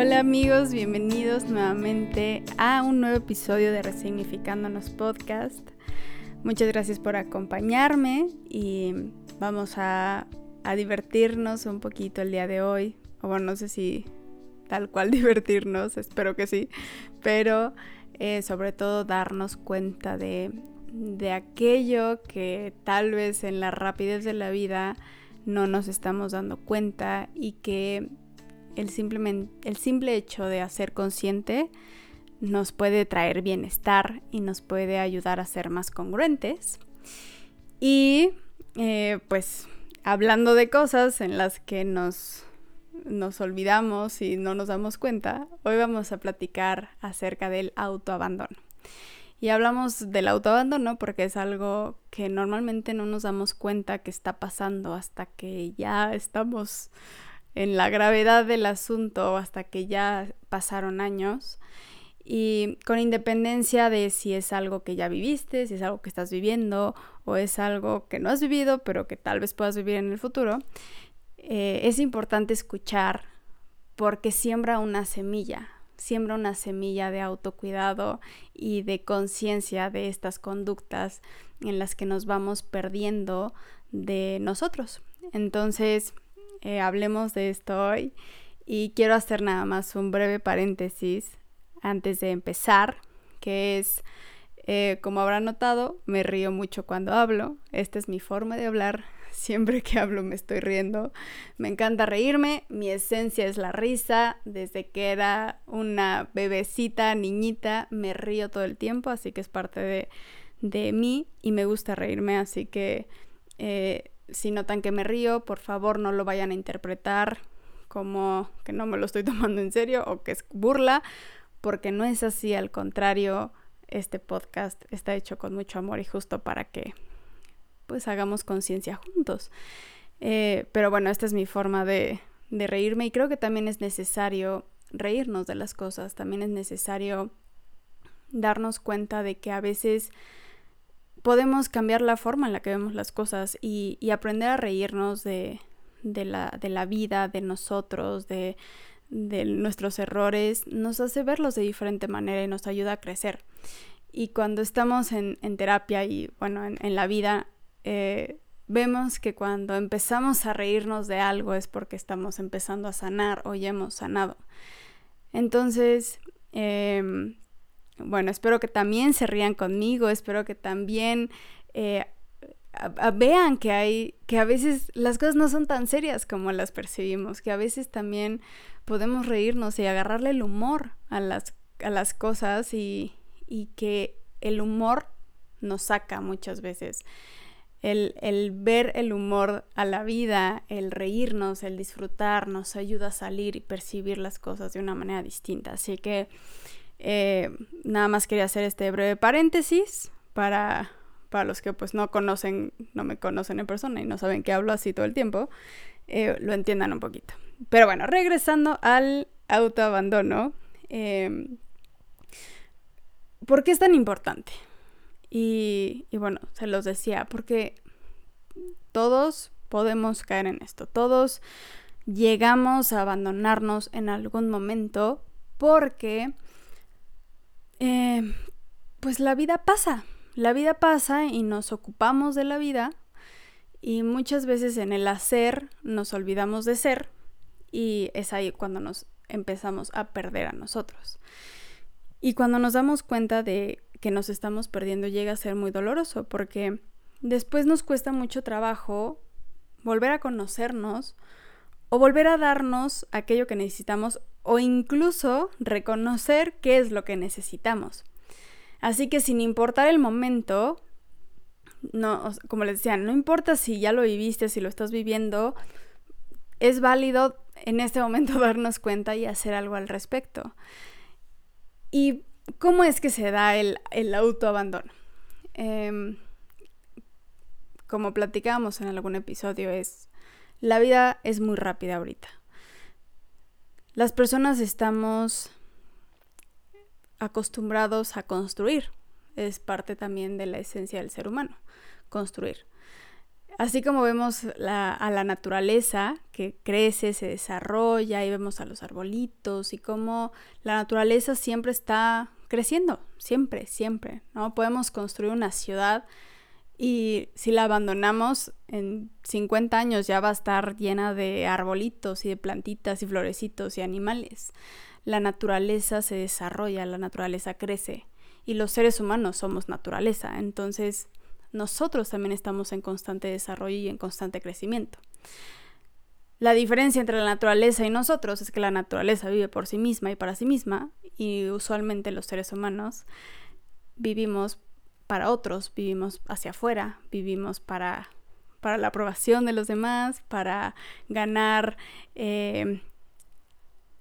Hola amigos, bienvenidos nuevamente a un nuevo episodio de Resignificándonos Podcast. Muchas gracias por acompañarme y vamos a, divertirnos un poquito el día de hoy. O bueno, no sé si tal cual divertirnos, espero que sí, pero eh, sobre todo darnos cuenta de, de aquello que tal vez en la rapidez de la vida no nos estamos dando cuenta y que el, el simple hecho de hacer consciente nos puede traer bienestar y nos puede ayudar a ser más congruentes. Y eh, pues hablando de cosas en las que nos, nos olvidamos y no nos damos cuenta, hoy vamos a platicar acerca del autoabandono. Y hablamos del autoabandono porque es algo que normalmente no nos damos cuenta que está pasando hasta que ya estamos en la gravedad del asunto, hasta que ya pasaron años. Y con independencia de si es algo que ya viviste, si es algo que estás viviendo o es algo que no has vivido pero que tal vez puedas vivir en el futuro, eh, es importante escuchar porque siembra una semilla, siembra una semilla de autocuidado y de conciencia de estas conductas en las que nos vamos perdiendo de nosotros. Entonces, eh, hablemos de esto hoy y quiero hacer nada más un breve paréntesis antes de empezar, que es, eh, como habrán notado, me río mucho cuando hablo, esta es mi forma de hablar, Siempre que hablo me estoy riendo. Me encanta reírme. Mi esencia es la risa. Desde que era una bebecita, niñita, me río todo el tiempo. Así que es parte de, de mí y me gusta reírme. Así que eh, si notan que me río, por favor no lo vayan a interpretar como que no me lo estoy tomando en serio o que es burla. Porque no es así. Al contrario, este podcast está hecho con mucho amor y justo para que pues hagamos conciencia juntos. Eh, pero bueno, esta es mi forma de, de reírme y creo que también es necesario reírnos de las cosas, también es necesario darnos cuenta de que a veces podemos cambiar la forma en la que vemos las cosas y, aprender a reírnos de, la, vida, de nosotros, de, nuestros errores, nos hace verlos de diferente manera y nos ayuda a crecer. Y cuando estamos en, terapia y bueno, en, en la vida, eh, vemos que cuando empezamos a reírnos de algo es porque estamos empezando a sanar o ya hemos sanado. Entonces, em, bueno, espero que también se rían conmigo, espero que también eh, vean que hay, que a veces las cosas no son tan serias como las percibimos, que a veces también podemos reírnos y agarrarle el humor a las, a las cosas y, y que el humor nos saca muchas veces el, ver el humor a la vida, el reírnos, el disfrutar, nos ayuda a salir y percibir las cosas de una manera distinta. Así que eh, nada más quería hacer este breve paréntesis para, para los que pues no conocen, no me conocen en persona y no saben que hablo así todo el tiempo, eh, lo entiendan un poquito. Pero bueno, regresando al autoabandono, eh, ¿por qué es tan importante? Y, bueno, se los decía, porque todos podemos caer en esto, todos llegamos a abandonarnos en algún momento porque eh, pues la vida pasa, la vida pasa y nos ocupamos de la vida y muchas veces en el hacer nos olvidamos de ser y es ahí cuando nos empezamos a perder a nosotros. Y cuando nos damos cuenta de que nos estamos perdiendo llega a ser muy doloroso porque después nos cuesta mucho trabajo volver a conocernos o volver a darnos aquello que necesitamos o incluso reconocer qué es lo que necesitamos. Así que sin importar el momento, no, como les decía, no importa si ya lo viviste, si lo estás viviendo, es válido en este momento darnos cuenta y hacer algo al respecto. Y ¿Cómo es que se da el, autoabandono? Em, como platicábamos en algún episodio, es la vida es muy rápida ahorita. Las personas estamos acostumbrados a construir. Es parte también de la esencia del ser humano, construir. Así como vemos a la naturaleza que crece, se desarrolla y vemos a los arbolitos y cómo la naturaleza siempre está creciendo, siempre, siempre, ¿no? Podemos construir una ciudad y si la abandonamos en 50 años ya va a estar llena de arbolitos y de plantitas y florecitos y animales. La naturaleza se desarrolla, la naturaleza crece y los seres humanos somos naturaleza. Entonces nosotros también estamos en constante desarrollo y en constante crecimiento. La diferencia entre la naturaleza y nosotros es que la naturaleza vive por sí misma y para sí misma, y usualmente los seres humanos vivimos para otros, vivimos hacia afuera, vivimos para, para la aprobación de los demás, para ganar eh,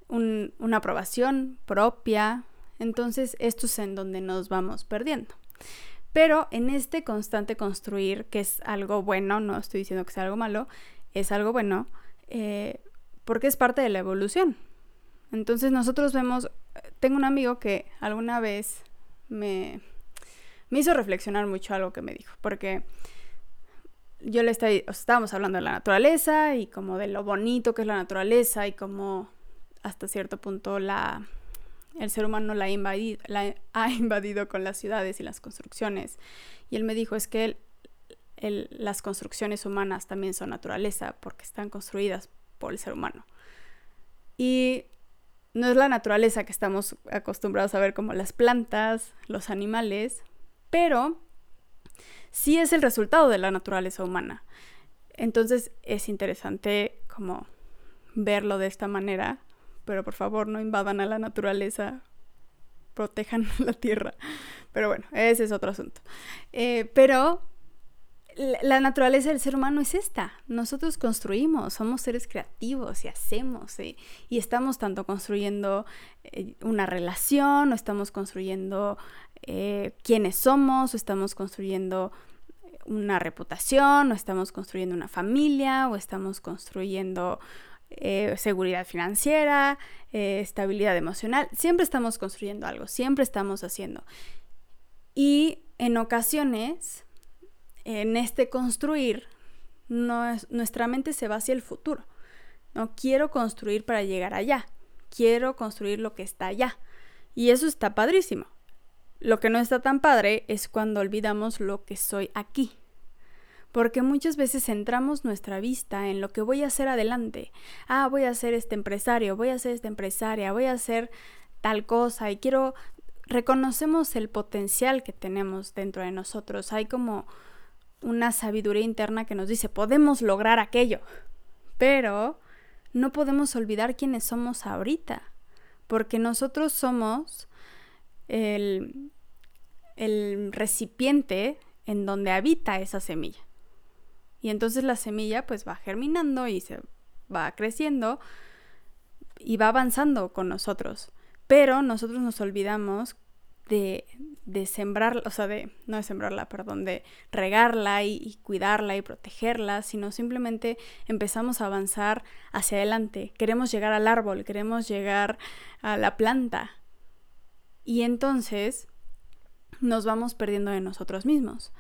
una aprobación propia. Entonces, esto es en donde nos vamos perdiendo. Pero en este constante construir, que es algo bueno, no estoy diciendo que sea algo malo, es algo bueno, eh, porque es parte de la evolución. Entonces nosotros vemos, tengo un amigo que alguna vez me, me hizo reflexionar mucho algo que me dijo, porque yo le estaba, estábamos hablando de la naturaleza y como de lo bonito que es la naturaleza y como hasta cierto punto la, el ser humano la invadido, la ha invadido con las ciudades y las construcciones. Y él me dijo, es que las construcciones humanas también son naturaleza porque están construidas por el ser humano. Y no es la naturaleza que estamos acostumbrados a ver como las plantas, los animales, pero sí es el resultado de la naturaleza humana. Entonces es interesante como verlo de esta manera pero por favor no invadan a la naturaleza, protejan la tierra. Pero bueno, ese es otro asunto. Eh, pero la naturaleza del ser humano es esta. Nosotros construimos, somos seres creativos y hacemos. y estamos tanto construyendo eh, una relación, o estamos construyendo eh, quiénes somos, o estamos construyendo una reputación, o estamos construyendo una familia, o estamos construyendo eh, seguridad financiera, eh, estabilidad emocional. Siempre estamos construyendo algo, siempre estamos haciendo. Y en ocasiones, en este construir, nuestra mente se va hacia el futuro. No quiero construir para llegar allá, quiero construir lo que está allá. Y eso está padrísimo. Lo que no está tan padre es cuando olvidamos lo que soy aquí porque muchas veces centramos nuestra vista en lo que voy a hacer adelante. Ah, voy a ser este empresario, voy a ser esta empresaria, voy a hacer tal cosa y quiero reconocemos el potencial que tenemos dentro de nosotros. Hay como una sabiduría interna que nos dice, podemos lograr aquello, pero no podemos olvidar quiénes somos ahorita, porque nosotros somos el, el recipiente en donde habita esa semilla. Y entonces la semilla pues va germinando y se va creciendo y va avanzando con nosotros. Pero nosotros nos olvidamos de, de sembrarla, o sea, de, no de sembrarla, perdón, de regarla y, y, cuidarla y protegerla, sino simplemente empezamos a avanzar hacia adelante. Queremos llegar al árbol, queremos llegar a la planta. Y entonces nos vamos perdiendo de nosotros mismos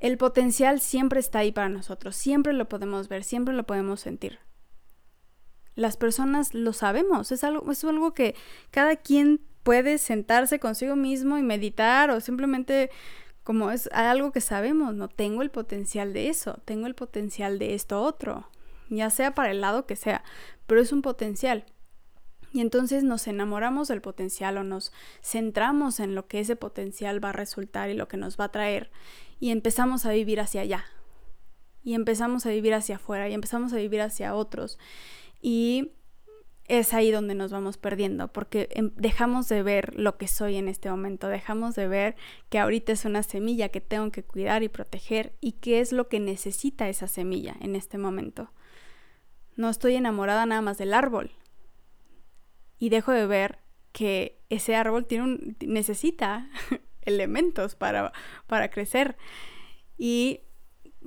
el potencial siempre está ahí para nosotros, siempre lo podemos ver, siempre lo podemos sentir. Las personas lo sabemos, es algo, es algo que cada quien puede sentarse consigo mismo y meditar o simplemente como es algo que sabemos, no tengo el potencial de eso, tengo el potencial de esto otro, ya sea para el lado que sea, pero es un potencial. Y entonces nos enamoramos del potencial o nos centramos en lo que ese potencial va a resultar y lo que nos va a traer y empezamos a vivir hacia allá. Y empezamos a vivir hacia afuera y empezamos a vivir hacia otros. Y es ahí donde nos vamos perdiendo, porque em, dejamos de ver lo que soy en este momento, dejamos de ver que ahorita es una semilla que tengo que cuidar y proteger y qué es lo que necesita esa semilla en este momento. No estoy enamorada nada más del árbol y dejo de ver que ese árbol tiene necesita elementos para, para crecer. Y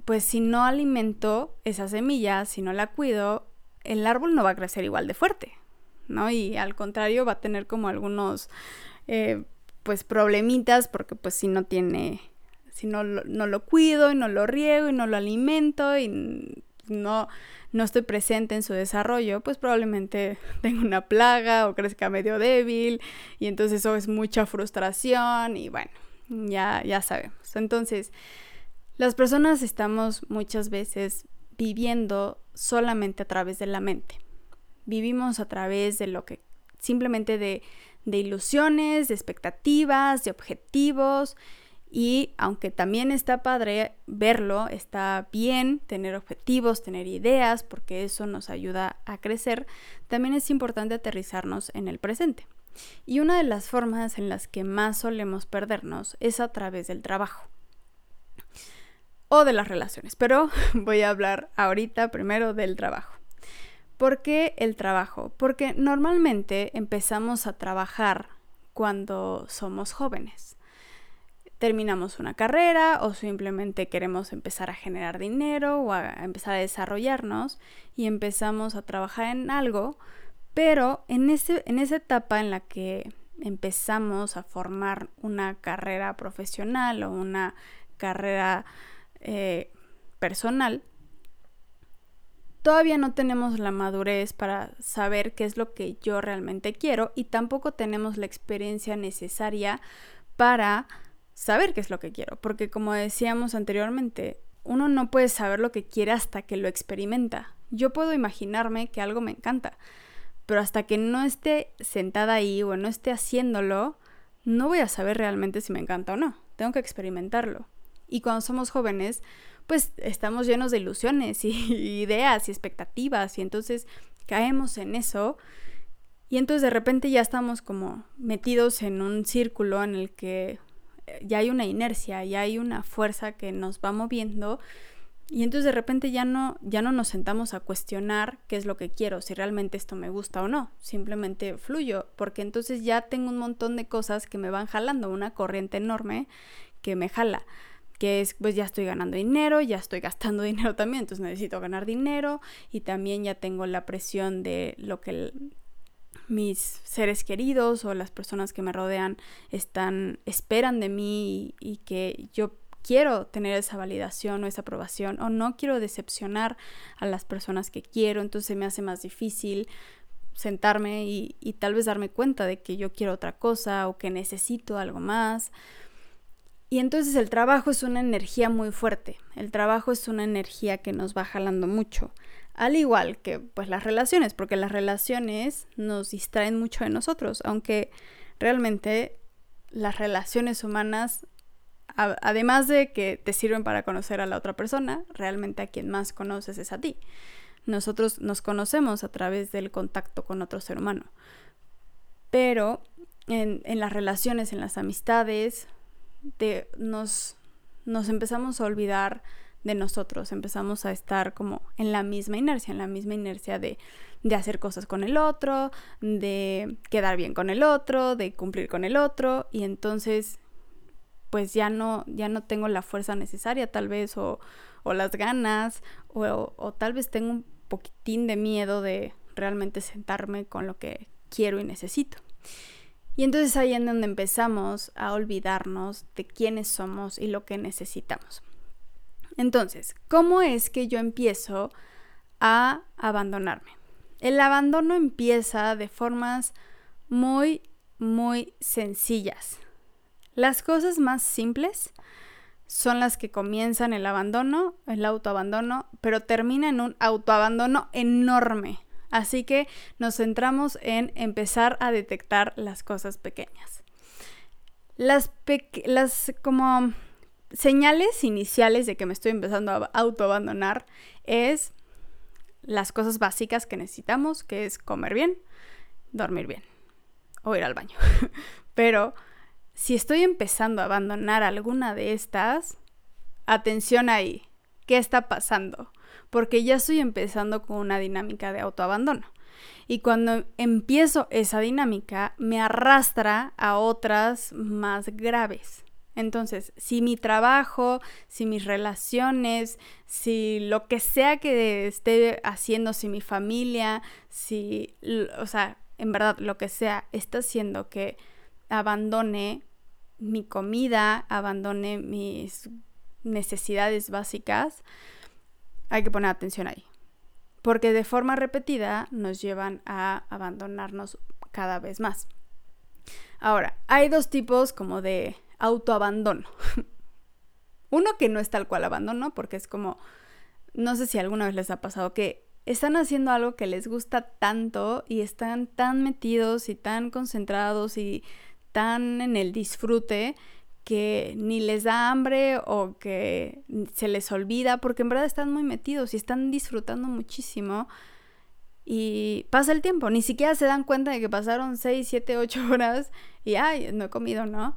pues si no alimento esa semilla, si no la cuido, el árbol no va a crecer igual de fuerte, ¿no? Y al contrario va a tener como algunos, eh, pues, problemitas porque pues si no tiene si no, no lo cuido y no lo riego y no lo alimento y no, no estoy presente en su desarrollo, pues probablemente tenga una plaga o crezca medio débil y entonces eso es mucha frustración y bueno, ya, ya sabemos. Entonces, las personas estamos muchas veces viviendo solamente a través de la mente. Vivimos a través de lo que simplemente de, de ilusiones, de expectativas, de objetivos y aunque también está padre verlo, está bien tener objetivos, tener ideas, porque eso nos ayuda a crecer, también es importante aterrizarnos en el presente. Y una de las formas en las que más solemos perdernos es a través del trabajo o de las relaciones, pero voy a hablar ahorita primero del trabajo. ¿Por qué el trabajo? Porque normalmente empezamos a trabajar cuando somos jóvenes terminamos una carrera o simplemente queremos empezar a generar dinero o a empezar a desarrollarnos y empezamos a trabajar en algo, pero en, ese, en esa etapa en la que empezamos a formar una carrera profesional o una carrera eh, personal, todavía no tenemos la madurez para saber qué es lo que yo realmente quiero y tampoco tenemos la experiencia necesaria para saber qué es lo que quiero, porque como decíamos anteriormente, uno no puede saber lo que quiere hasta que lo experimenta. Yo puedo imaginarme que algo me encanta, pero hasta que no esté sentada ahí o no esté haciéndolo, no voy a saber realmente si me encanta o no. Tengo que experimentarlo. Y cuando somos jóvenes, pues estamos llenos de ilusiones y ideas y expectativas y entonces caemos en eso y entonces de repente ya estamos como metidos en un círculo en el que ya hay una inercia, ya hay una fuerza que nos va moviendo y entonces de repente ya no, ya no nos sentamos a cuestionar qué es lo que quiero, si realmente esto me gusta o no, simplemente fluyo, porque entonces ya tengo un montón de cosas que me van jalando, una corriente enorme que me jala que es pues ya estoy ganando dinero, ya estoy gastando dinero también, entonces necesito ganar dinero y también ya tengo la presión de lo que mis seres queridos o las personas que me rodean están esperan de mí y, que yo quiero tener esa validación o esa aprobación o no quiero decepcionar a las personas que quiero, entonces me hace más difícil sentarme y, y, tal vez darme cuenta de que yo quiero otra cosa o que necesito algo más. Y entonces el trabajo es una energía muy fuerte, el trabajo es una energía que nos va jalando mucho. Al igual que pues las relaciones, porque las relaciones nos distraen mucho de nosotros, aunque realmente las relaciones humanas, además de que te sirven para conocer a la otra persona, realmente a quien más conoces es a ti. Nosotros nos conocemos a través del contacto con otro ser humano. Pero en, en las relaciones, en las amistades, de, nos, nos empezamos a olvidar de nosotros, empezamos a estar como en la misma inercia, en la misma inercia de, de hacer cosas con el otro, de quedar bien con el otro, de cumplir con el otro y entonces pues ya no, ya no tengo la fuerza necesaria tal vez o, o las ganas o, o tal vez tengo un poquitín de miedo de realmente sentarme con lo que quiero y necesito. Y entonces ahí en donde empezamos a olvidarnos de quiénes somos y lo que necesitamos. Entonces, ¿cómo es que yo empiezo a abandonarme? El abandono empieza de formas muy, muy sencillas. Las cosas más simples son las que comienzan el abandono, el autoabandono, pero termina en un autoabandono enorme. Así que nos centramos en empezar a detectar las cosas pequeñas. Las, las como señales iniciales de que me estoy empezando a autoabandonar es las cosas básicas que necesitamos, que es comer bien, dormir bien o ir al baño. Pero si estoy empezando a abandonar alguna de estas, atención ahí, ¿qué está pasando? Porque ya estoy empezando con una dinámica de autoabandono. Y cuando empiezo esa dinámica, me arrastra a otras más graves. Entonces, si mi trabajo, si mis relaciones, si lo que sea que esté haciendo, si mi familia, si, o sea, en verdad, lo que sea, está haciendo que abandone mi comida, abandone mis necesidades básicas, hay que poner atención ahí. Porque de forma repetida nos llevan a abandonarnos cada vez más. Ahora, hay dos tipos como de autoabandono. Uno que no es tal cual abandono, porque es como, no sé si alguna vez les ha pasado que están haciendo algo que les gusta tanto y están tan metidos y tan concentrados y tan en el disfrute que ni les da hambre o que se les olvida, porque en verdad están muy metidos y están disfrutando muchísimo. Y pasa el tiempo, ni siquiera se dan cuenta de que pasaron 6, 7, 8 horas y, ay, no he comido, ¿no?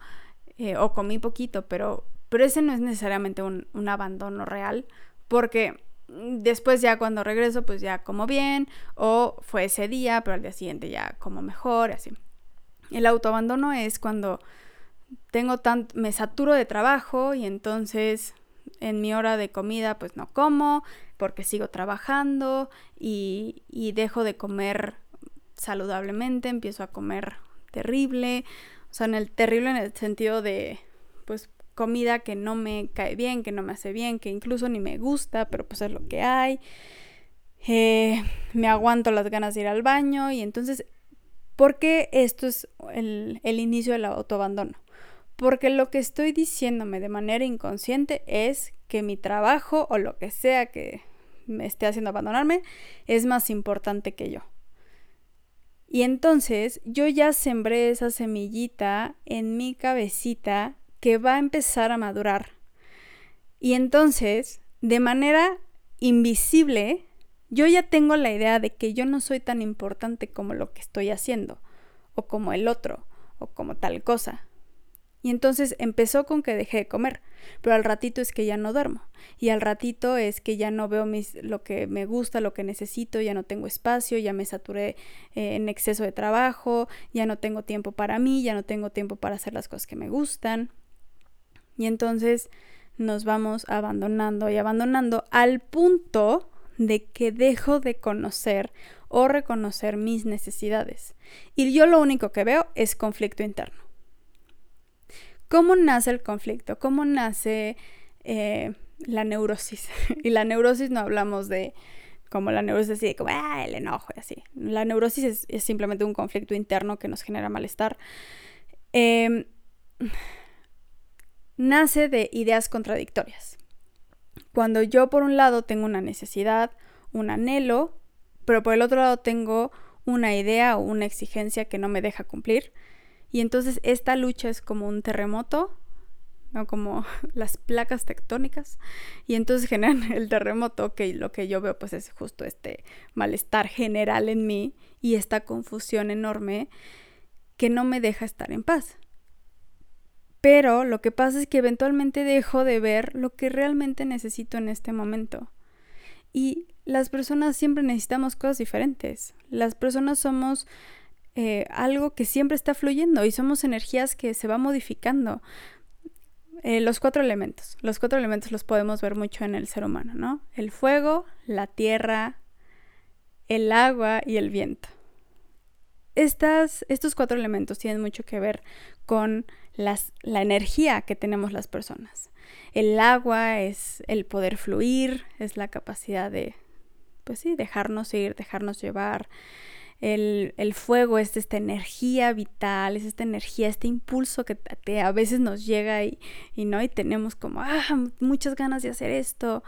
Eh, o comí poquito, pero, pero ese no es necesariamente un, un abandono real, porque después ya cuando regreso, pues ya como bien, o fue ese día, pero al día siguiente ya como mejor, así. El autoabandono es cuando tengo tan, me saturo de trabajo y entonces en mi hora de comida pues no como porque sigo trabajando y, y dejo de comer saludablemente, empiezo a comer terrible, sea, en el terrible en el sentido de pues comida que no me cae bien, que no me hace bien, que incluso ni me gusta, pero pues es lo que hay. Eh, me aguanto las ganas de ir al baño y entonces, ¿por qué esto es el, el inicio del autoabandono? porque lo que estoy diciéndome de manera inconsciente es que mi trabajo o lo que sea que me esté haciendo abandonarme es más importante que yo. Y entonces yo ya sembré esa semillita en mi cabecita que va a empezar a madurar. Y entonces, de manera invisible, yo ya tengo la idea de que yo no soy tan importante como lo que estoy haciendo, o como el otro, o como tal cosa. Y entonces empezó con que dejé de comer, pero al ratito es que ya no duermo. Y al ratito es que ya no veo mis, lo que me gusta, lo que necesito, ya no tengo espacio, ya me saturé eh, en exceso de trabajo, ya no tengo tiempo para mí, ya no tengo tiempo para hacer las cosas que me gustan. Y entonces nos vamos abandonando y abandonando al punto de que dejo de conocer o reconocer mis necesidades. Y yo lo único que veo es conflicto interno. ¿Cómo nace el conflicto? ¿Cómo nace eh, la neurosis? y la neurosis no hablamos de como la neurosis así, como ah, el enojo y así. La neurosis es, simplemente un conflicto interno que nos genera malestar. Em, nace de ideas contradictorias. Cuando yo por un lado tengo una necesidad, un anhelo, pero por el otro lado tengo una idea o una exigencia que no me deja cumplir, y entonces esta lucha es como un terremoto, ¿no? Como las placas tectónicas. Y entonces generan el terremoto, que lo que yo veo pues es justo este malestar general en mí y esta confusión enorme que no me deja estar en paz. Pero lo que pasa es que eventualmente dejo de ver lo que realmente necesito en este momento. Y las personas siempre necesitamos cosas diferentes. Las personas somos eh, algo que siempre está fluyendo y somos energías que se va modificando. Eh, los cuatro elementos. Los cuatro elementos los podemos ver mucho en el ser humano, ¿no? El fuego, la tierra, el agua y el viento. Estas, estos cuatro elementos tienen mucho que ver con las, la energía que tenemos las personas. El agua es el poder fluir, es la capacidad de, pues sí, dejarnos ir, dejarnos llevar. El, fuego es esta energía vital, es esta energía, este impulso que, a veces nos llega y, no, y tenemos como, ah, muchas ganas de hacer esto.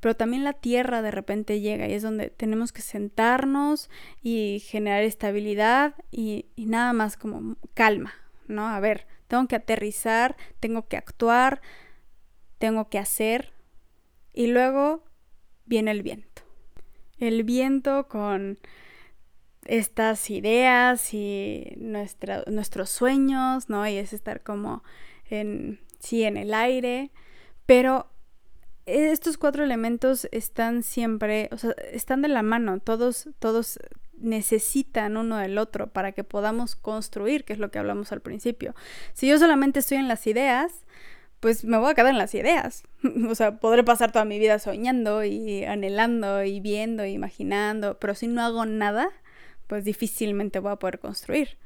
Pero también la tierra de repente llega y es donde tenemos que sentarnos y generar estabilidad y, y nada más como calma, ¿no? A ver, tengo que aterrizar, tengo que actuar, tengo que hacer y luego viene el viento. El viento con estas ideas y nuestros sueños, ¿no? Y es estar como en, sí, en el aire, pero estos cuatro elementos están siempre, o sea, están de la mano, todos, todos necesitan uno del otro para que podamos construir, que es lo que hablamos al principio. Si yo solamente estoy en las ideas, pues me voy a quedar en las ideas. o sea, podré pasar toda mi vida soñando y anhelando y viendo y imaginando, pero si no hago nada, pues difícilmente voy a poder construir.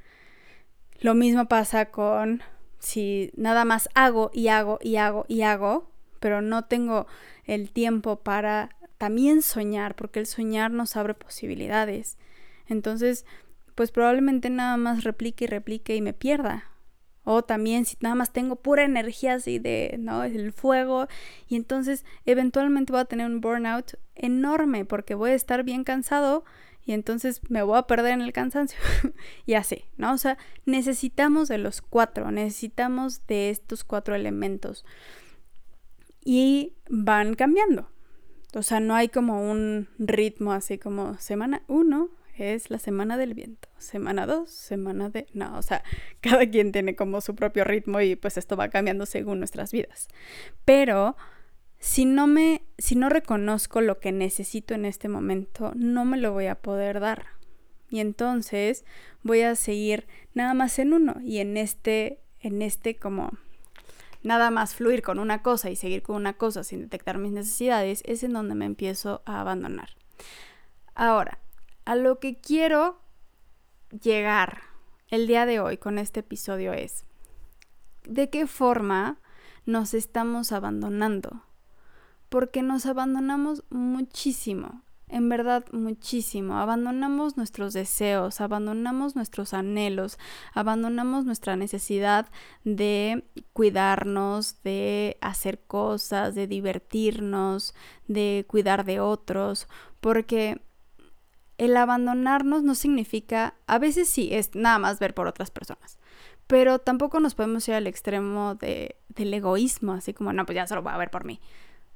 Lo mismo pasa con si nada más hago y hago y hago y hago, pero no tengo el tiempo para también soñar, porque el soñar nos abre posibilidades. Entonces, pues probablemente nada más replique y replique y me pierda. O también si nada más tengo pura energía así de, ¿no? El fuego. Y entonces eventualmente voy a tener un burnout enorme porque voy a estar bien cansado y entonces me voy a perder en el cansancio. y así, ¿no? O sea, necesitamos de los cuatro, necesitamos de estos cuatro elementos. Y van cambiando. O sea, no hay como un ritmo así como semana uno, es la semana del viento. Semana 2, semana de... No, o sea, cada quien tiene como su propio ritmo y pues esto va cambiando según nuestras vidas. Pero si no me, si no reconozco lo que necesito en este momento, no me lo voy a poder dar. Y entonces voy a seguir nada más en uno y en este, en este como nada más fluir con una cosa y seguir con una cosa sin detectar mis necesidades, es en donde me empiezo a abandonar. Ahora, a lo que quiero llegar el día de hoy con este episodio es, ¿de qué forma nos estamos abandonando? Porque nos abandonamos muchísimo, en verdad muchísimo. Abandonamos nuestros deseos, abandonamos nuestros anhelos, abandonamos nuestra necesidad de cuidarnos, de hacer cosas, de divertirnos, de cuidar de otros, porque el abandonarnos no significa, a veces sí, es nada más ver por otras personas, pero tampoco nos podemos ir al extremo de, del egoísmo, así como, no, pues ya solo voy a ver por mí,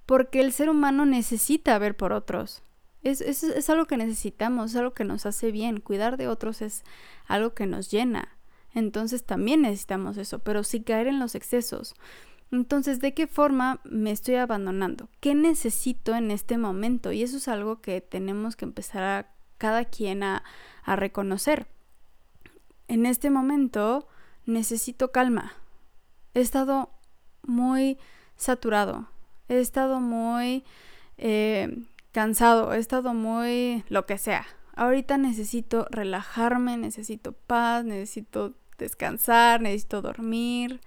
porque el ser humano necesita ver por otros. Es, es, es algo que necesitamos, es algo que nos hace bien. Cuidar de otros es algo que nos llena. Entonces también necesitamos eso, pero sin caer en los excesos. Entonces, ¿de qué forma me estoy abandonando? ¿Qué necesito en este momento? Y eso es algo que tenemos que empezar a cada quien a, reconocer. En este momento necesito calma. He estado muy saturado, he estado muy eh, cansado, he estado muy lo que sea. Ahorita necesito relajarme, necesito paz, necesito descansar, necesito dormir.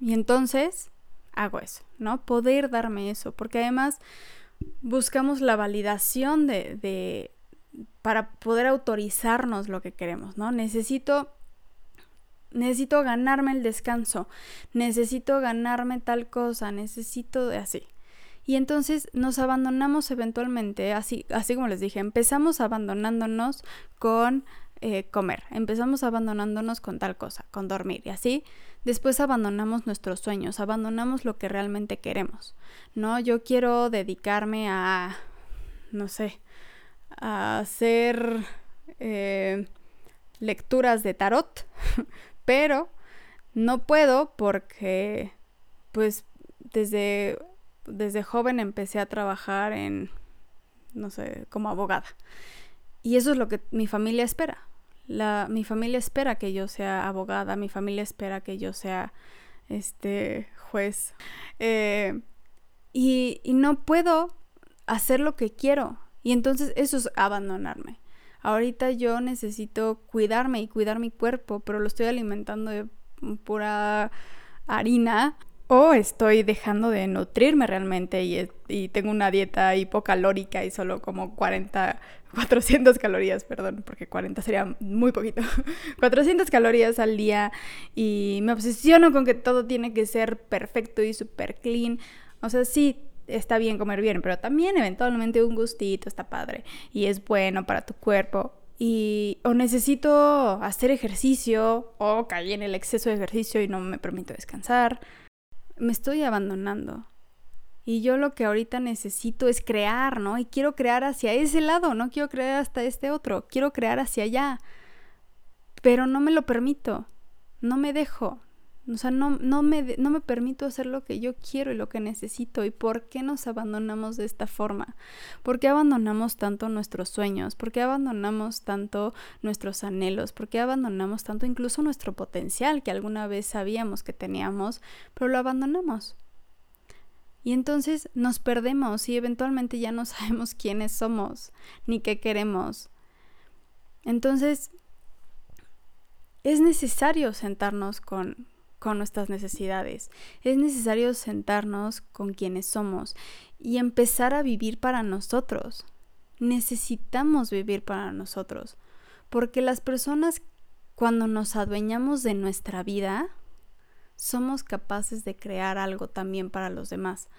Y entonces hago eso, ¿no? Poder darme eso, porque además buscamos la validación de, para poder autorizarnos lo que queremos, ¿no? Necesito necesito ganarme el descanso, necesito ganarme tal cosa, necesito de así. Y entonces nos abandonamos eventualmente, así, así como les dije, empezamos abandonándonos con eh, comer, empezamos abandonándonos con tal cosa, con dormir y así. Después abandonamos nuestros sueños, abandonamos lo que realmente queremos, ¿no? Yo quiero dedicarme a, no sé, a hacer eh, lecturas de tarot, pero no puedo porque pues desde, desde joven empecé a trabajar en, no sé, como abogada. Y eso es lo que mi familia espera. La, mi familia espera que yo sea abogada, mi familia espera que yo sea este juez. Eh, y, y no puedo hacer lo que quiero. Y entonces eso es abandonarme. Ahorita yo necesito cuidarme y cuidar mi cuerpo, pero lo estoy alimentando de pura harina o estoy dejando de nutrirme realmente y, tengo una dieta hipocalórica y solo como 40, 400 calorías, perdón, porque 40 sería muy poquito, 400 calorías al día y me obsesiono con que todo tiene que ser perfecto y súper clean. O sea, sí, está bien comer bien, pero también eventualmente un gustito está padre y es bueno para tu cuerpo. Y o necesito hacer ejercicio o caí en el exceso de ejercicio y no me permito descansar. Me estoy abandonando. Y yo lo que ahorita necesito es crear, ¿no? Y quiero crear hacia ese lado, no quiero crear hasta este otro, quiero crear hacia allá. Pero no me lo permito, no me dejo, o sea, no, no, me, no me permito hacer lo que yo quiero y lo que necesito. ¿Y por qué nos abandonamos de esta forma? ¿Por qué abandonamos tanto nuestros sueños? ¿Por qué abandonamos tanto nuestros anhelos? ¿Por qué abandonamos tanto incluso nuestro potencial que alguna vez sabíamos que teníamos, pero lo abandonamos? Y entonces nos perdemos y eventualmente ya no sabemos quiénes somos ni qué queremos. Entonces, es necesario sentarnos con, con nuestras necesidades. Es necesario sentarnos con quienes somos y empezar a vivir para nosotros. Necesitamos vivir para nosotros. Porque las personas, cuando nos adueñamos de nuestra vida, somos capaces de crear algo también para los demás.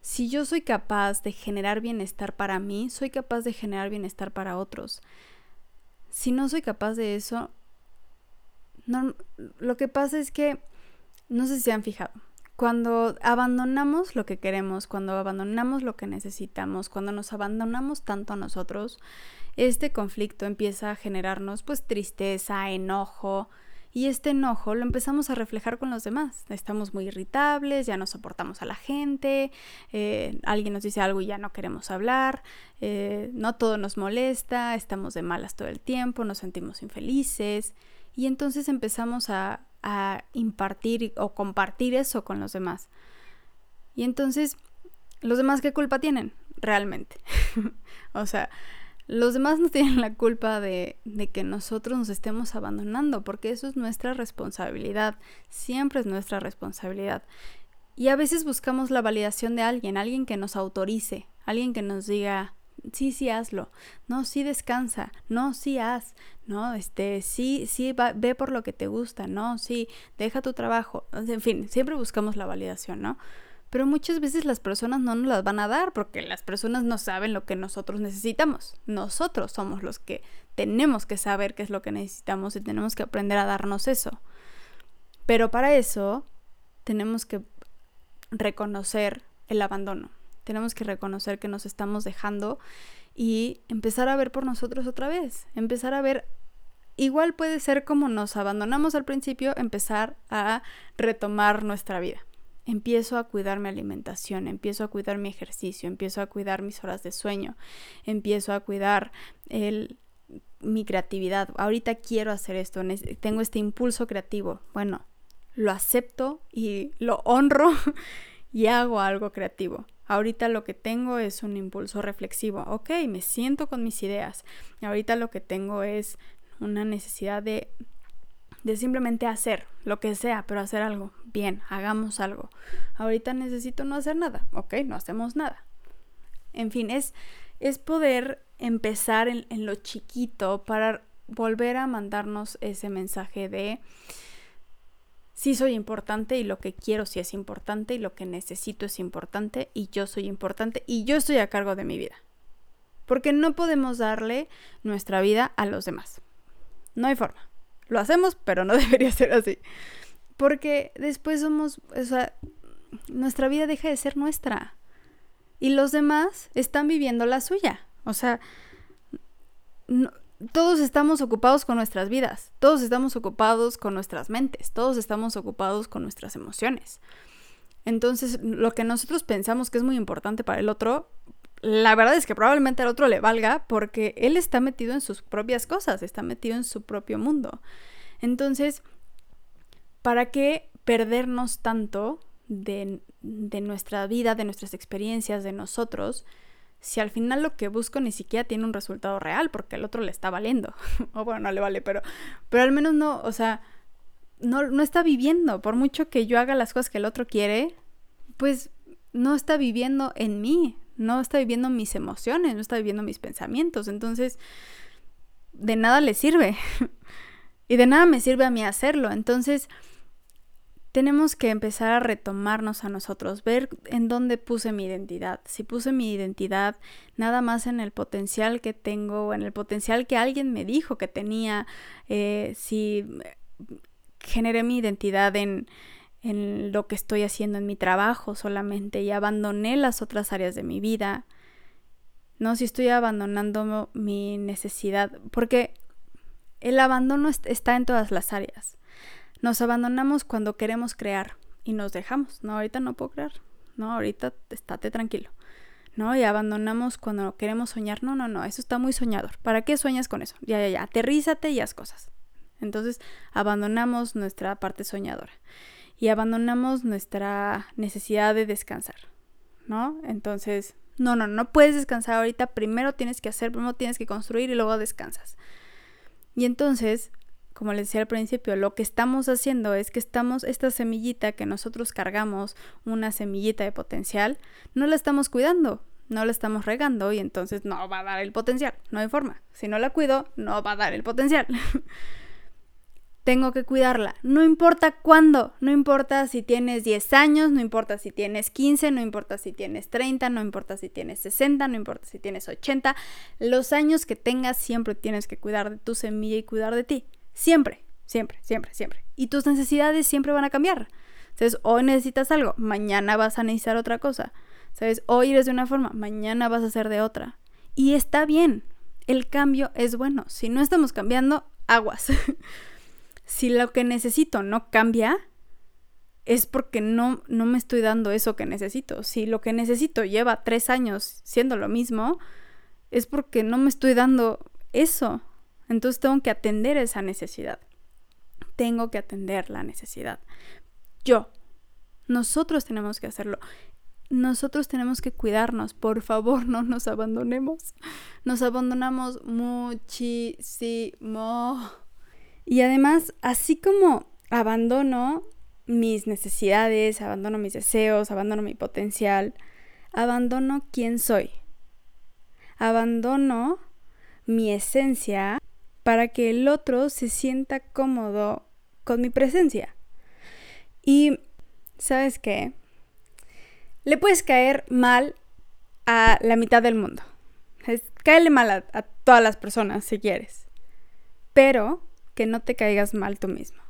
Si yo soy capaz de generar bienestar para mí, soy capaz de generar bienestar para otros. Si no soy capaz de eso, no, lo que pasa es que, no sé si se han fijado, cuando abandonamos lo que queremos, cuando abandonamos lo que necesitamos, cuando nos abandonamos tanto a nosotros, este conflicto empieza a generarnos pues tristeza, enojo, y este enojo lo empezamos a reflejar con los demás. Estamos muy irritables, ya no soportamos a la gente, eh, alguien nos dice algo y ya no queremos hablar, eh, no todo nos molesta, estamos de malas todo el tiempo, nos sentimos infelices y entonces empezamos a, a impartir o compartir eso con los demás. Y entonces, ¿los demás qué culpa tienen? Realmente. o sea, los demás no tienen la culpa de, de, que nosotros nos estemos abandonando, porque eso es nuestra responsabilidad, siempre es nuestra responsabilidad. Y a veces buscamos la validación de alguien, alguien que nos autorice, alguien que nos diga, sí, sí, hazlo, no, sí, descansa, no, sí, haz, no, este, sí, sí, ve por lo que te gusta, no, sí, deja tu trabajo, en fin, siempre buscamos la validación, ¿no? pero muchas veces las personas no nos las van a dar porque las personas no saben lo que nosotros necesitamos. Nosotros somos los que tenemos que saber qué es lo que necesitamos y tenemos que aprender a darnos eso. Pero para eso tenemos que reconocer el abandono. Tenemos que reconocer que nos estamos dejando y empezar a ver por nosotros otra vez. Empezar a ver igual puede ser como nos abandonamos al principio, empezar a retomar nuestra vida empiezo a cuidar mi alimentación, empiezo a cuidar mi ejercicio, empiezo a cuidar mis horas de sueño, empiezo a cuidar el, mi creatividad. Ahorita quiero hacer esto, tengo este impulso creativo. Bueno, lo acepto y lo honro y hago algo creativo. Ahorita lo que tengo es un impulso reflexivo. Ok, me siento con mis ideas. Ahorita lo que tengo es una necesidad de de simplemente hacer lo que sea, pero hacer algo. Bien, hagamos algo. Ahorita necesito no hacer nada. Ok, no hacemos nada. En fin, es, es poder empezar en, en lo chiquito para volver a mandarnos ese mensaje de sí soy importante y lo que quiero sí es importante y lo que necesito es importante y yo soy importante y yo estoy a cargo de mi vida. Porque no podemos darle nuestra vida a los demás. No hay forma. Lo hacemos, pero no debería ser así. Porque después somos, o sea, nuestra vida deja de ser nuestra. Y los demás están viviendo la suya. O sea, todos estamos ocupados con nuestras vidas, todos estamos ocupados con nuestras mentes, todos estamos ocupados con nuestras emociones. Entonces, lo que nosotros pensamos que es muy importante para el otro, la verdad es que probablemente al otro le valga porque él está metido en sus propias cosas, está metido en su propio mundo. Entonces, ¿para qué perdernos tanto de, de nuestra vida, de nuestras experiencias, de nosotros? Si al final lo que busco ni siquiera tiene un resultado real porque al otro le está valiendo. o bueno, no le vale, pero, pero al menos no, o sea, no, no está viviendo. Por mucho que yo haga las cosas que el otro quiere, pues no está viviendo en mí, no está viviendo mis emociones, no está viviendo mis pensamientos. Entonces, de nada le sirve. y de nada me sirve a mí hacerlo. Entonces, tenemos que empezar a retomarnos a nosotros, ver en dónde puse mi identidad. Si puse mi identidad nada más en el potencial que tengo, en el potencial que alguien me dijo que tenía, eh, si generé mi identidad en, en lo que estoy haciendo en mi trabajo solamente y abandoné las otras áreas de mi vida. No, si estoy abandonando mi necesidad, porque el abandono está en todas las áreas. Nos abandonamos cuando queremos crear y nos dejamos. No, ahorita no puedo crear. No, ahorita estate tranquilo. ¿no? Y abandonamos cuando queremos soñar. No, no, no, eso está muy soñador. ¿Para qué sueñas con eso? Ya, ya, ya, aterrízate y haz cosas. Entonces, abandonamos nuestra parte soñadora y abandonamos nuestra necesidad de descansar, ¿no? Entonces, no, no, no puedes descansar ahorita, primero tienes que hacer, primero tienes que construir y luego descansas. Y entonces, como les decía al principio, lo que estamos haciendo es que estamos, esta semillita que nosotros cargamos, una semillita de potencial, no la estamos cuidando, no la estamos regando y entonces no va a dar el potencial, no hay forma. Si no la cuido, no va a dar el potencial. Tengo que cuidarla, no importa cuándo, no importa si tienes 10 años, no importa si tienes 15, no importa si tienes 30, no importa si tienes 60, no importa si tienes 80, los años que tengas siempre tienes que cuidar de tu semilla y cuidar de ti. Siempre, siempre, siempre, siempre. Y tus necesidades siempre van a cambiar. Entonces, hoy necesitas algo, mañana vas a necesitar otra cosa. ¿Sabes? Hoy eres de una forma, mañana vas a ser de otra. Y está bien. El cambio es bueno. Si no estamos cambiando, aguas. si lo que necesito no cambia, es porque no, no me estoy dando eso que necesito. Si lo que necesito lleva tres años siendo lo mismo, es porque no me estoy dando eso. Entonces tengo que atender esa necesidad. Tengo que atender la necesidad. Yo. Nosotros tenemos que hacerlo. Nosotros tenemos que cuidarnos. Por favor, no nos abandonemos. Nos abandonamos muchísimo. Y además, así como abandono mis necesidades, abandono mis deseos, abandono mi potencial, abandono quién soy. Abandono mi esencia para que el otro se sienta cómodo con mi presencia. Y, ¿sabes qué? Le puedes caer mal a la mitad del mundo. Es, cáele mal a, a todas las personas si quieres. Pero que no te caigas mal tú mismo.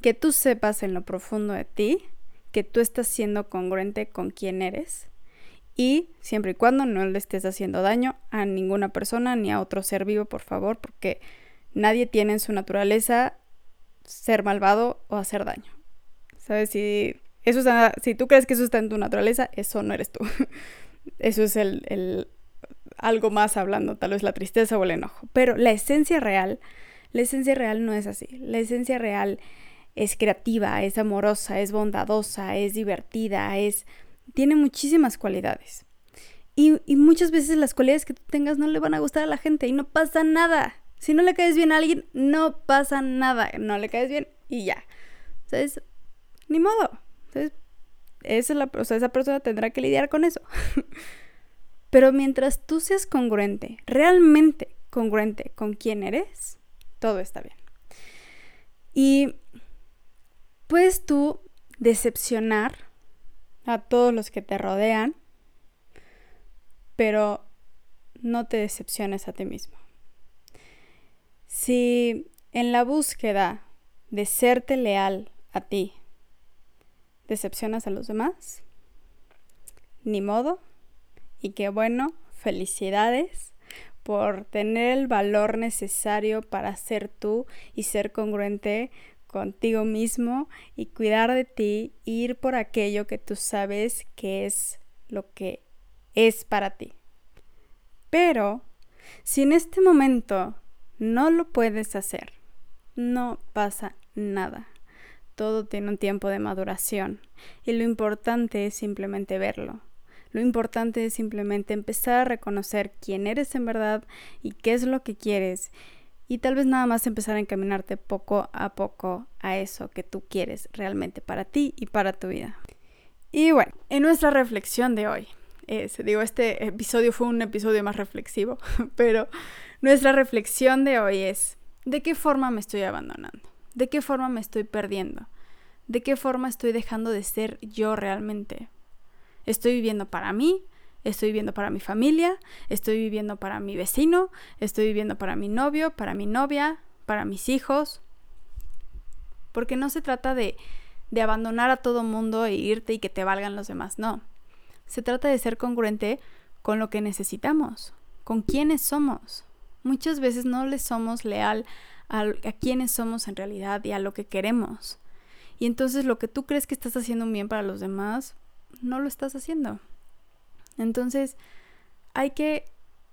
Que tú sepas en lo profundo de ti que tú estás siendo congruente con quién eres y siempre y cuando no le estés haciendo daño a ninguna persona ni a otro ser vivo, por favor, porque Nadie tiene en su naturaleza ser malvado o hacer daño. ¿Sabes? Si, eso si tú crees que eso está en tu naturaleza, eso no eres tú. eso es el, el, algo más hablando, tal vez la tristeza o el enojo. Pero la esencia real, la esencia real no es así. La esencia real es creativa, es amorosa, es bondadosa, es divertida, es tiene muchísimas cualidades. Y, y, muchas veces las cualidades que tú tengas no le van a gustar a la gente y no pasa nada. Si no le caes bien a alguien, no pasa nada. No le caes bien y ya. Entonces, ni modo. Esa, la, esa persona tendrá que lidiar con eso. Pero mientras tú seas congruente, realmente congruente con quién eres, todo está bien. Y puedes tú decepcionar a todos los que te rodean, pero no te decepciones a ti mismo. Si en la búsqueda de serte leal a ti decepcionas a los demás, ni modo, y qué bueno, felicidades por tener el valor necesario para ser tú y ser congruente contigo mismo y cuidar de ti, ir por aquello que tú sabes que es lo que es para ti. Pero si en este momento no lo puedes hacer. No pasa nada. Todo tiene un tiempo de maduración y lo importante es simplemente verlo. Lo importante es simplemente empezar a reconocer quién eres en verdad y qué es lo que quieres y tal vez nada más empezar a encaminarte poco a poco a eso que tú quieres realmente para ti y para tu vida. Y bueno, en nuestra reflexión de hoy, digo, este episodio fue un episodio más reflexivo, pero nuestra reflexión de hoy es, ¿de qué forma me estoy abandonando? ¿De qué forma me estoy perdiendo? ¿De qué forma estoy dejando de ser yo realmente? ¿Estoy viviendo para mí? ¿Estoy viviendo para mi familia? ¿Estoy viviendo para mi vecino? ¿Estoy viviendo para mi novio, para mi novia, para mis hijos? Porque no se trata de, de abandonar a todo mundo e irte y que te valgan los demás, no. Se trata de ser congruente con lo que necesitamos, con quiénes somos, muchas veces no le somos leal a, quienes somos en realidad y a lo que queremos. Y entonces lo que tú crees que estás haciendo un bien para los demás, no lo estás haciendo. Entonces, hay que,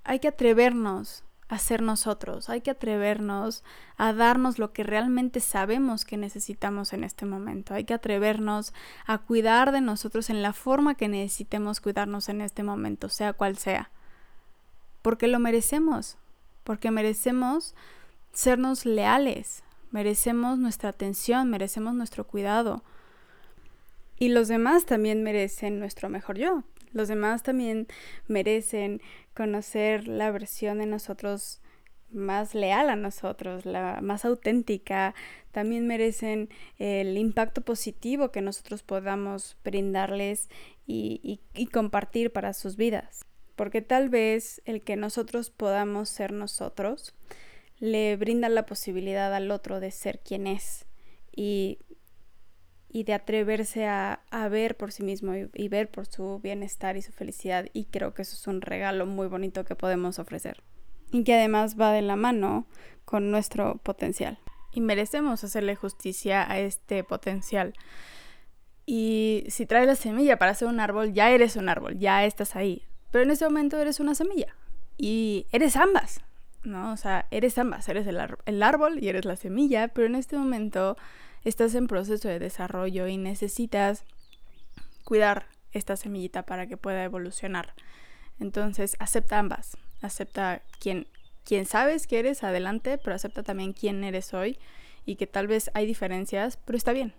hay que atrevernos a ser nosotros, hay que atrevernos a darnos lo que realmente sabemos que necesitamos en este momento, hay que atrevernos a cuidar de nosotros en la forma que necesitemos cuidarnos en este momento, sea cual sea, porque lo merecemos, porque merecemos sernos leales, merecemos nuestra atención, merecemos nuestro cuidado. Y los demás también merecen nuestro mejor yo. Los demás también merecen conocer la versión de nosotros más leal a nosotros, la más auténtica, también merecen el impacto positivo que nosotros podamos brindarles y, compartir para sus vidas. Porque tal vez el que nosotros podamos ser nosotros le brinda la posibilidad al otro de ser quien es y, y de atreverse a, a, ver por sí mismo y, ver por su bienestar y su felicidad. Y creo que eso es un regalo muy bonito que podemos ofrecer y que además va de la mano con nuestro potencial. Y merecemos hacerle justicia a este potencial. Y si traes la semilla para hacer un árbol, ya eres un árbol, ya estás ahí. Pero en ese momento eres una semilla. Y eres ambas, ¿no? O sea, eres ambas. Eres el, el árbol y eres la semilla. Pero en este momento estás en proceso de desarrollo y necesitas cuidar esta semillita para que pueda evolucionar. Entonces, acepta ambas acepta quién, quién sabes que eres, adelante, pero acepta también quién eres hoy y que tal vez hay diferencias, pero está bien.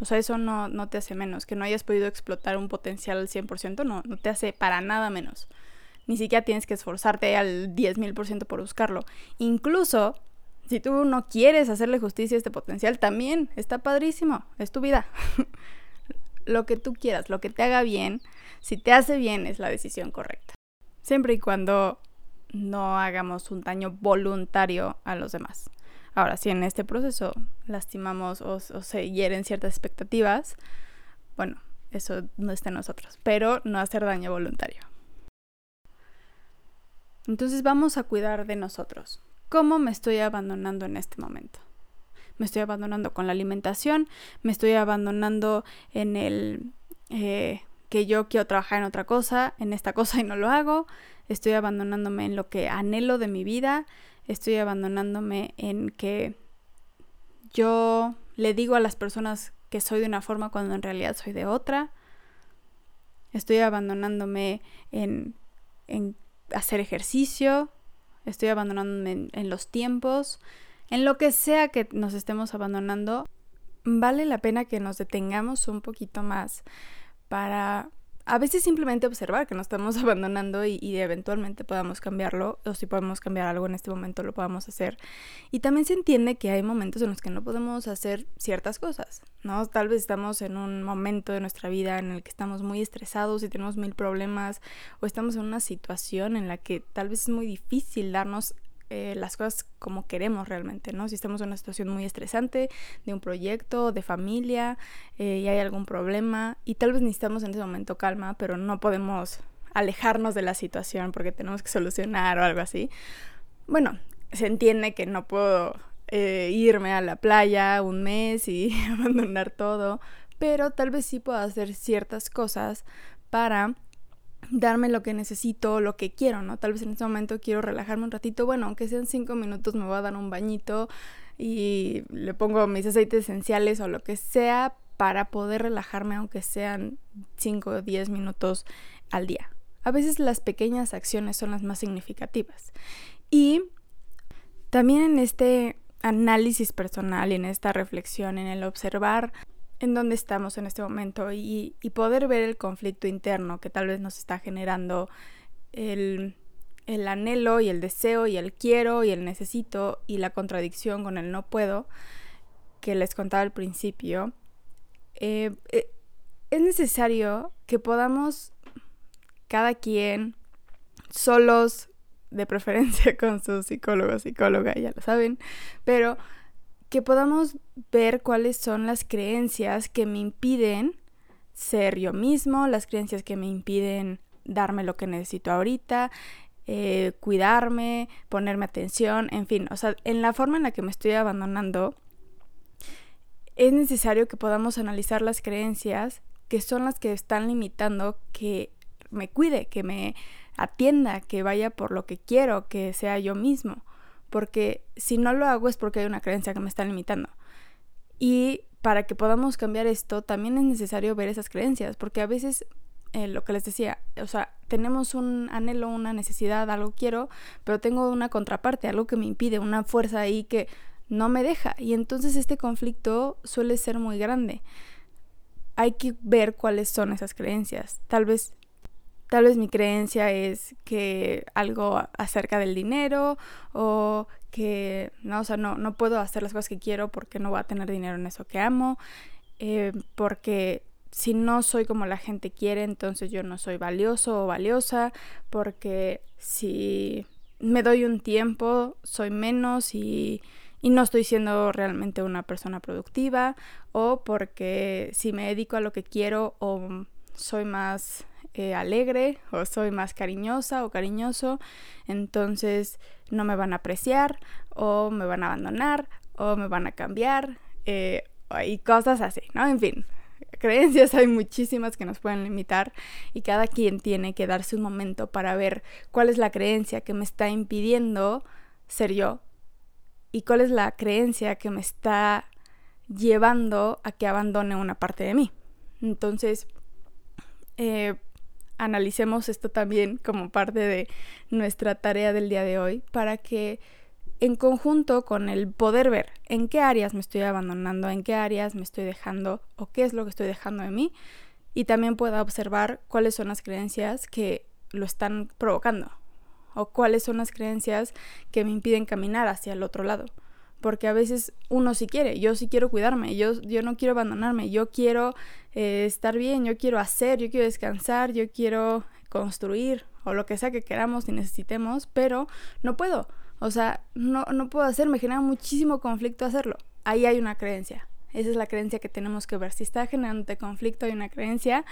O sea, eso no, no te hace menos. Que no hayas podido explotar un potencial al 100% no, no te hace para nada menos. Ni siquiera tienes que esforzarte al 10.000% por buscarlo. Incluso, si tú no quieres hacerle justicia a este potencial, también está padrísimo. Es tu vida. lo que tú quieras, lo que te haga bien, si te hace bien es la decisión correcta. Siempre y cuando no hagamos un daño voluntario a los demás. Ahora, si en este proceso lastimamos o, se hieren ciertas expectativas, bueno, eso no está en nosotros, pero no hacer daño voluntario. Entonces vamos a cuidar de nosotros. ¿Cómo me estoy abandonando en este momento? Me estoy abandonando con la alimentación, me estoy abandonando en el eh, que yo quiero trabajar en otra cosa, en esta cosa y no lo hago, estoy abandonándome en lo que anhelo de mi vida, estoy abandonándome en que yo le digo a las personas que soy de una forma cuando en realidad soy de otra, estoy abandonándome en, en hacer ejercicio, estoy abandonándome en, en los tiempos, en lo que sea que nos estemos abandonando, vale la pena que nos detengamos un poquito más para a veces simplemente observar que nos estamos abandonando y, eventualmente podamos cambiarlo, o si podemos cambiar algo en este momento lo podamos hacer. Y también se entiende que hay momentos en los que no podemos hacer ciertas cosas, ¿no? Tal vez estamos en un momento de nuestra vida en el que estamos muy estresados y tenemos mil problemas, o estamos en una situación en la que tal vez es muy difícil darnos eh, las cosas como queremos realmente, ¿no? Si estamos en una situación muy estresante de un proyecto, de familia, eh, y hay algún problema, y tal vez necesitamos en ese momento calma, pero no podemos alejarnos de la situación porque tenemos que solucionar o algo así. Bueno, se entiende que no puedo eh, irme a la playa un mes y abandonar todo, pero tal vez sí puedo hacer ciertas cosas para darme lo que necesito, lo que quiero, ¿no? Tal vez en este momento quiero relajarme un ratito, bueno, aunque sean cinco minutos me voy a dar un bañito y le pongo mis aceites esenciales o lo que sea para poder relajarme aunque sean cinco o diez minutos al día. A veces las pequeñas acciones son las más significativas. Y también en este análisis personal y en esta reflexión, en el observar en dónde estamos en este momento y, poder ver el conflicto interno que tal vez nos está generando el, anhelo y el deseo y el quiero y el necesito y la contradicción con el no puedo que les contaba al principio, eh, eh, es necesario que podamos cada quien solos, de preferencia con su psicólogo psicóloga, ya lo saben, pero que podamos ver cuáles son las creencias que me impiden ser yo mismo, las creencias que me impiden darme lo que necesito ahorita, eh, cuidarme, ponerme atención, en fin, o sea, en la forma en la que me estoy abandonando, es necesario que podamos analizar las creencias que son las que están limitando que me cuide, que me atienda, que vaya por lo que quiero, que sea yo mismo porque si no lo hago es porque hay una creencia que me está limitando. Y para que podamos cambiar esto, también es necesario ver esas creencias, porque a veces, eh, lo que les decía, o sea, tenemos un anhelo, una necesidad, algo quiero, pero tengo una contraparte, algo que me impide, una fuerza ahí que no me deja. Y entonces este conflicto suele ser muy grande. Hay que ver cuáles son esas creencias. Tal vez, tal vez mi creencia es que algo acerca del dinero o que no, o sea, no, no puedo hacer las cosas que quiero porque no voy a tener dinero en eso que amo. Eh, porque si no soy como la gente quiere, entonces yo no soy valioso o valiosa, porque si me doy un tiempo, soy menos y, no estoy siendo realmente una persona productiva, o porque si me dedico a lo que quiero o soy más eh, alegre o soy más cariñosa o cariñoso, entonces no me van a apreciar o me van a abandonar o me van a cambiar eh, y cosas así, ¿no? En fin, creencias hay muchísimas que nos pueden limitar y cada quien tiene que darse un momento para ver cuál es la creencia que me está impidiendo ser yo y cuál es la creencia que me está llevando a que abandone una parte de mí. Entonces, eh, analicemos esto también como parte de nuestra tarea del día de hoy para que en conjunto con el poder ver en qué áreas me estoy abandonando, en qué áreas me estoy dejando o qué es lo que estoy dejando de mí y también pueda observar cuáles son las creencias que lo están provocando o cuáles son las creencias que me impiden caminar hacia el otro lado. Porque a veces uno sí quiere, yo sí quiero cuidarme, yo, yo no quiero abandonarme, yo quiero eh, estar bien, yo quiero hacer, yo quiero descansar, yo quiero construir o lo que sea que queramos y necesitemos, pero no puedo o sea, no, no puedo hacer, me genera muchísimo conflicto hacerlo. Ahí hay una creencia. Esa es la creencia que tenemos que ver. Si está generando conflicto, hay una creencia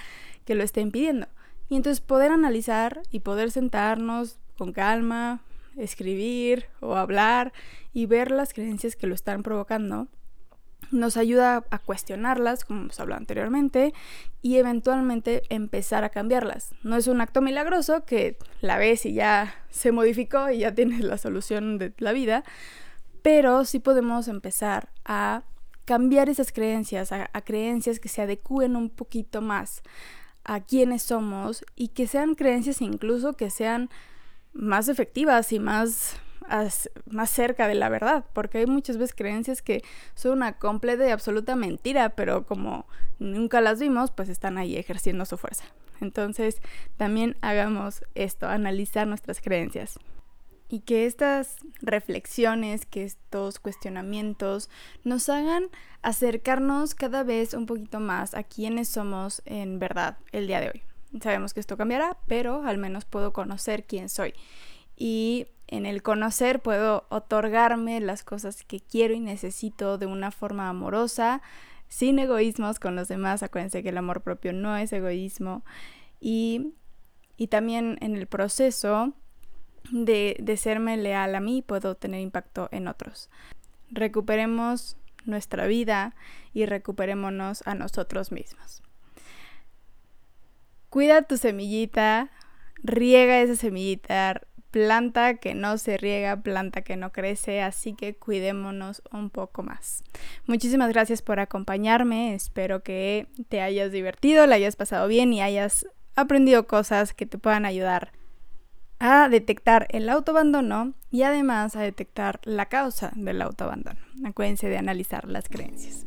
que lo está impidiendo. Y entonces poder analizar y poder sentarnos con calma, escribir o hablar y ver las creencias que lo están provocando nos ayuda a cuestionarlas, como hemos hablado anteriormente, y eventualmente empezar a cambiarlas. No es un acto milagroso que la ves y ya se modificó y ya tienes la solución de la vida, pero sí podemos empezar a cambiar esas creencias, a, creencias que se adecúen un poquito más a quienes somos y que sean creencias incluso que sean más efectivas y más más cerca de la verdad, porque hay muchas veces creencias que son una completa y absoluta mentira, pero como nunca las vimos, pues están ahí ejerciendo su fuerza. Entonces, también hagamos esto, analizar nuestras creencias. Y que estas reflexiones, que estos cuestionamientos nos hagan acercarnos cada vez un poquito más a quienes somos en verdad el día de hoy. Sabemos que esto cambiará, pero al menos puedo conocer quién soy. Y en el conocer puedo otorgarme las cosas que quiero y necesito de una forma amorosa, sin egoísmos con los demás. Acuérdense que el amor propio no es egoísmo. Y, y también en el proceso de, de serme leal a mí puedo tener impacto en otros. Recuperemos nuestra vida y recuperémonos a nosotros mismos. Cuida tu semillita, riega esa semillita, planta que no se riega, planta que no crece, así que cuidémonos un poco más. Muchísimas gracias por acompañarme, espero que te hayas divertido, la hayas pasado bien y hayas aprendido cosas que te puedan ayudar a detectar el autoabandono y además a detectar la causa del autoabandono. Acuérdense de analizar las creencias.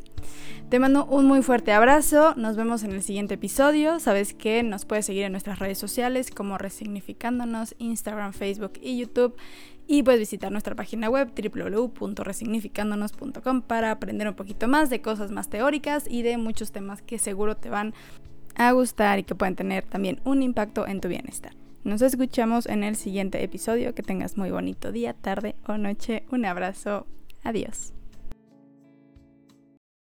Te mando un muy fuerte abrazo, nos vemos en el siguiente episodio. Sabes que nos puedes seguir en nuestras redes sociales como Resignificándonos, Instagram, Facebook y YouTube. Y puedes visitar nuestra página web www.resignificándonos.com para aprender un poquito más de cosas más teóricas y de muchos temas que seguro te van a gustar y que pueden tener también un impacto en tu bienestar. Nos escuchamos en el siguiente episodio. Que tengas muy bonito día, tarde o noche. Un abrazo. Adiós.